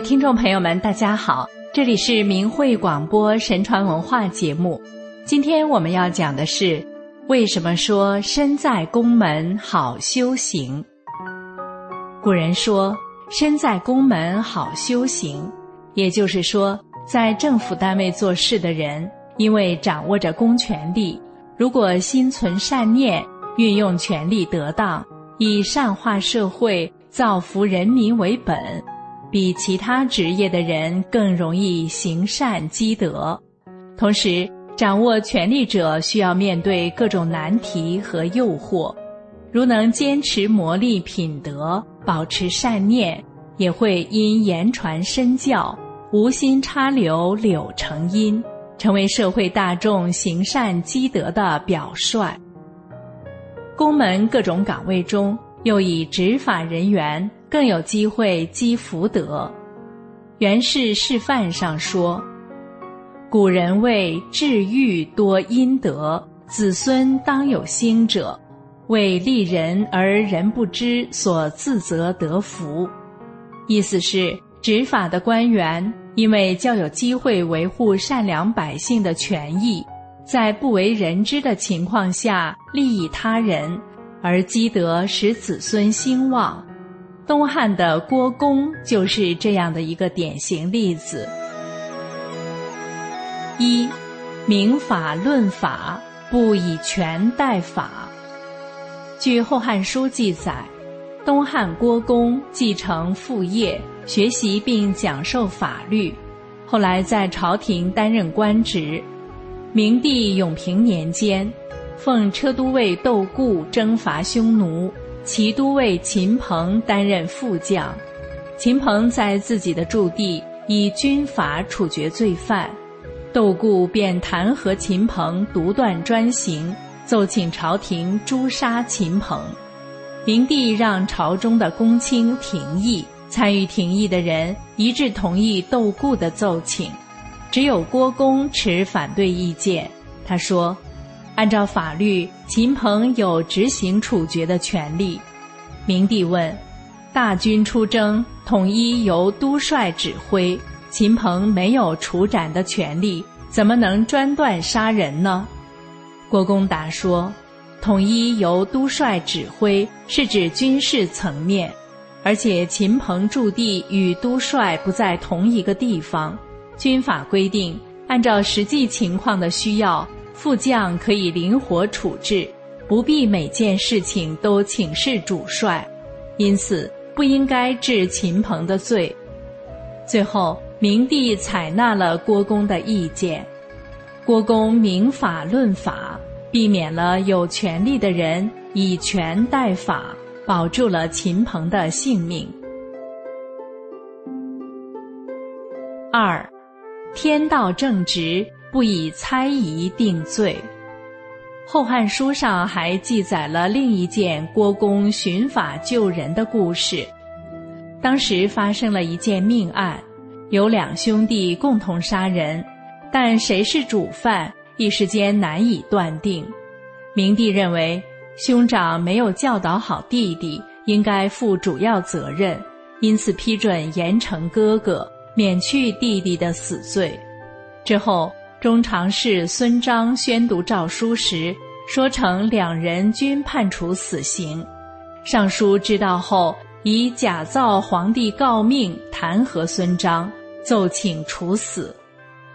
听众朋友们，大家好，这里是明慧广播神传文化节目。今天我们要讲的是，为什么说身在宫门好修行？古人说，身在宫门好修行，也就是说，在政府单位做事的人，因为掌握着公权力，如果心存善念，运用权力得当，以善化社会。造福人民为本，比其他职业的人更容易行善积德。同时，掌握权力者需要面对各种难题和诱惑，如能坚持磨砺品德，保持善念，也会因言传身教，无心插柳柳成荫，成为社会大众行善积德的表率。宫门各种岗位中。又以执法人员更有机会积福德。袁氏示范上说：“古人谓治愈多阴德，子孙当有兴者，为利人而人不知，所自责得福。”意思是，执法的官员因为较有机会维护善良百姓的权益，在不为人知的情况下利益他人。而积德使子孙兴旺，东汉的郭公就是这样的一个典型例子。一，明法论法，不以权代法。据《后汉书》记载，东汉郭公继承父业，学习并讲授法律，后来在朝廷担任官职。明帝永平年间。奉车都尉窦固征伐匈奴，齐都尉秦鹏担任副将。秦鹏在自己的驻地以军法处决罪犯，窦固便弹劾秦鹏独断专行，奏请朝廷诛杀秦鹏。明帝让朝中的公卿廷议，参与廷议的人一致同意窦固的奏请，只有郭公持反对意见。他说。按照法律，秦鹏有执行处决的权利。明帝问：“大军出征，统一由都帅指挥，秦鹏没有处斩的权利，怎么能专断杀人呢？”郭公达说：“统一由都帅指挥是指军事层面，而且秦鹏驻地与都帅不在同一个地方。军法规定，按照实际情况的需要。”副将可以灵活处置，不必每件事情都请示主帅，因此不应该治秦鹏的罪。最后，明帝采纳了郭公的意见，郭公明法论法，避免了有权力的人以权代法，保住了秦鹏的性命。二，天道正直。不以猜疑定罪，《后汉书》上还记载了另一件郭公寻法救人的故事。当时发生了一件命案，有两兄弟共同杀人，但谁是主犯，一时间难以断定。明帝认为兄长没有教导好弟弟，应该负主要责任，因此批准严惩哥哥，免去弟弟的死罪。之后。中常侍孙章宣读诏书时，说成两人均判处死刑。尚书知道后，以假造皇帝诰命弹劾孙章，奏请处死。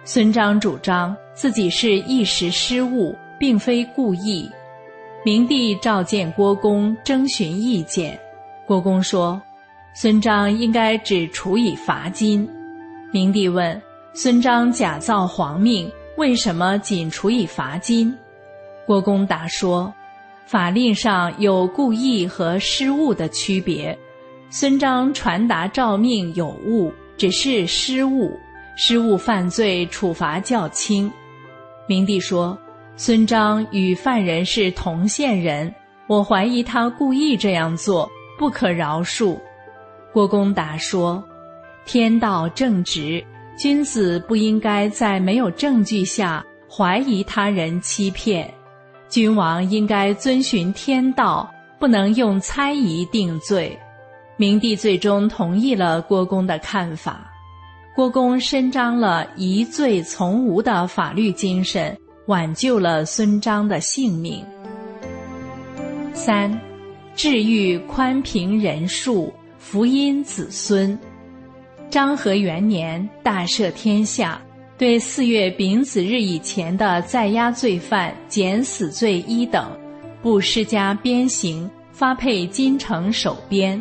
孙章主张自己是一时失误，并非故意。明帝召见郭公，征询意见。郭公说：“孙章应该只处以罚金。”明帝问。孙章假造皇命，为什么仅处以罚金？郭公答说：“法令上有故意和失误的区别。孙章传达诏命有误，只是失误，失误犯罪处罚较轻。”明帝说：“孙章与犯人是同县人，我怀疑他故意这样做，不可饶恕。”郭公答说：“天道正直。”君子不应该在没有证据下怀疑他人欺骗，君王应该遵循天道，不能用猜疑定罪。明帝最终同意了郭公的看法。郭公伸张了疑罪从无的法律精神，挽救了孙张的性命。三，治愈宽平仁术，福音子孙。张和元年，大赦天下，对四月丙子日以前的在押罪犯减死罪一等，不施加鞭刑，发配京城守边。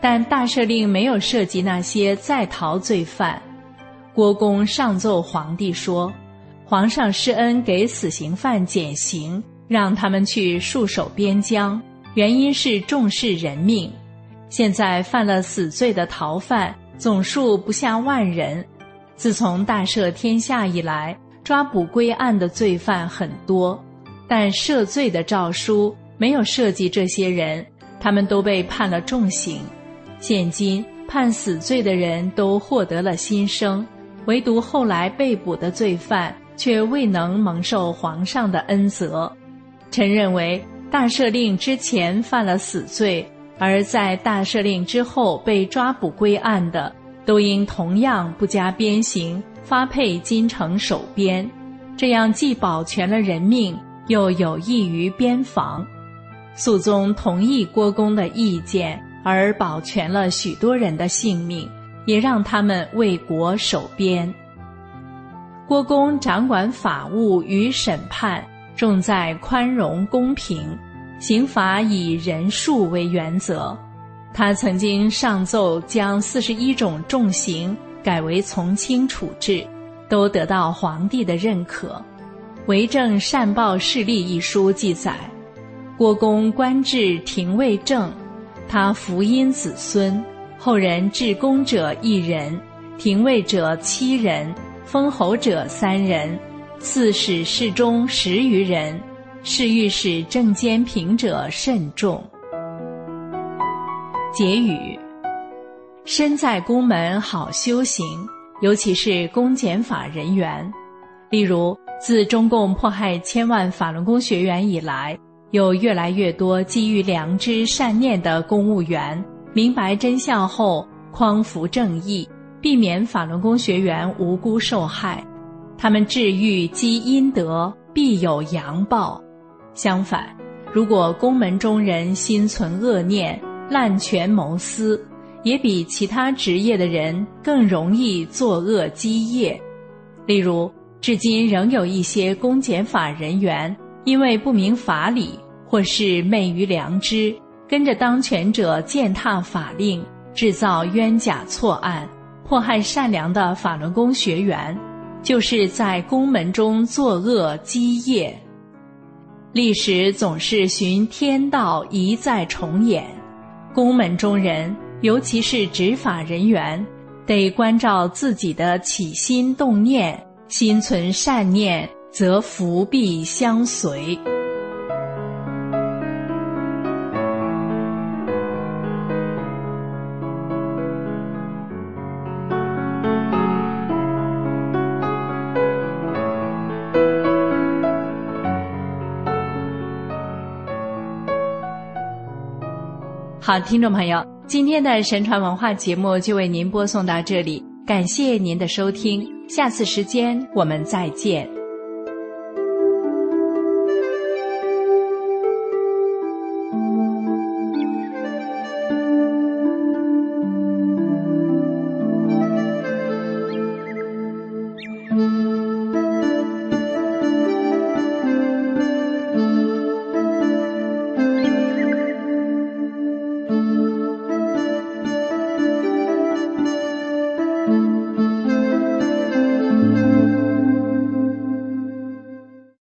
但大赦令没有涉及那些在逃罪犯。郭公上奏皇帝说：“皇上施恩给死刑犯减刑，让他们去戍守边疆，原因是重视人命。现在犯了死罪的逃犯总数不下万人。自从大赦天下以来，抓捕归案的罪犯很多，但赦罪的诏书没有涉及这些人，他们都被判了重刑。”现今判死罪的人都获得了新生，唯独后来被捕的罪犯却未能蒙受皇上的恩泽。臣认为，大赦令之前犯了死罪，而在大赦令之后被抓捕归案的，都应同样不加鞭刑，发配京城守边。这样既保全了人命，又有益于边防。肃宗同意郭公的意见。而保全了许多人的性命，也让他们为国守边。郭公掌管法务与审判，重在宽容公平，刑罚以人数为原则。他曾经上奏将四十一种重刑改为从轻处置，都得到皇帝的认可。《为政善报事例》一书记载，郭公官至廷尉正。他福荫子孙，后人至公者一人，廷尉者七人，封侯者三人，刺史侍中十余人，是欲使正兼平者慎重。结语：身在宫门好修行，尤其是公检法人员。例如，自中共迫害千万法轮功学员以来。有越来越多基于良知善念的公务员明白真相后匡扶正义，避免法轮功学员无辜受害。他们治愈积阴德，必有阳报。相反，如果宫门中人心存恶念、滥权谋私，也比其他职业的人更容易作恶积业。例如，至今仍有一些公检法人员因为不明法理。或是昧于良知，跟着当权者践踏法令，制造冤假错案，迫害善良的法轮功学员，就是在宫门中作恶积业。历史总是循天道一再重演，宫门中人，尤其是执法人员，得关照自己的起心动念，心存善念，则福必相随。好，听众朋友，今天的神传文化节目就为您播送到这里，感谢您的收听，下次时间我们再见。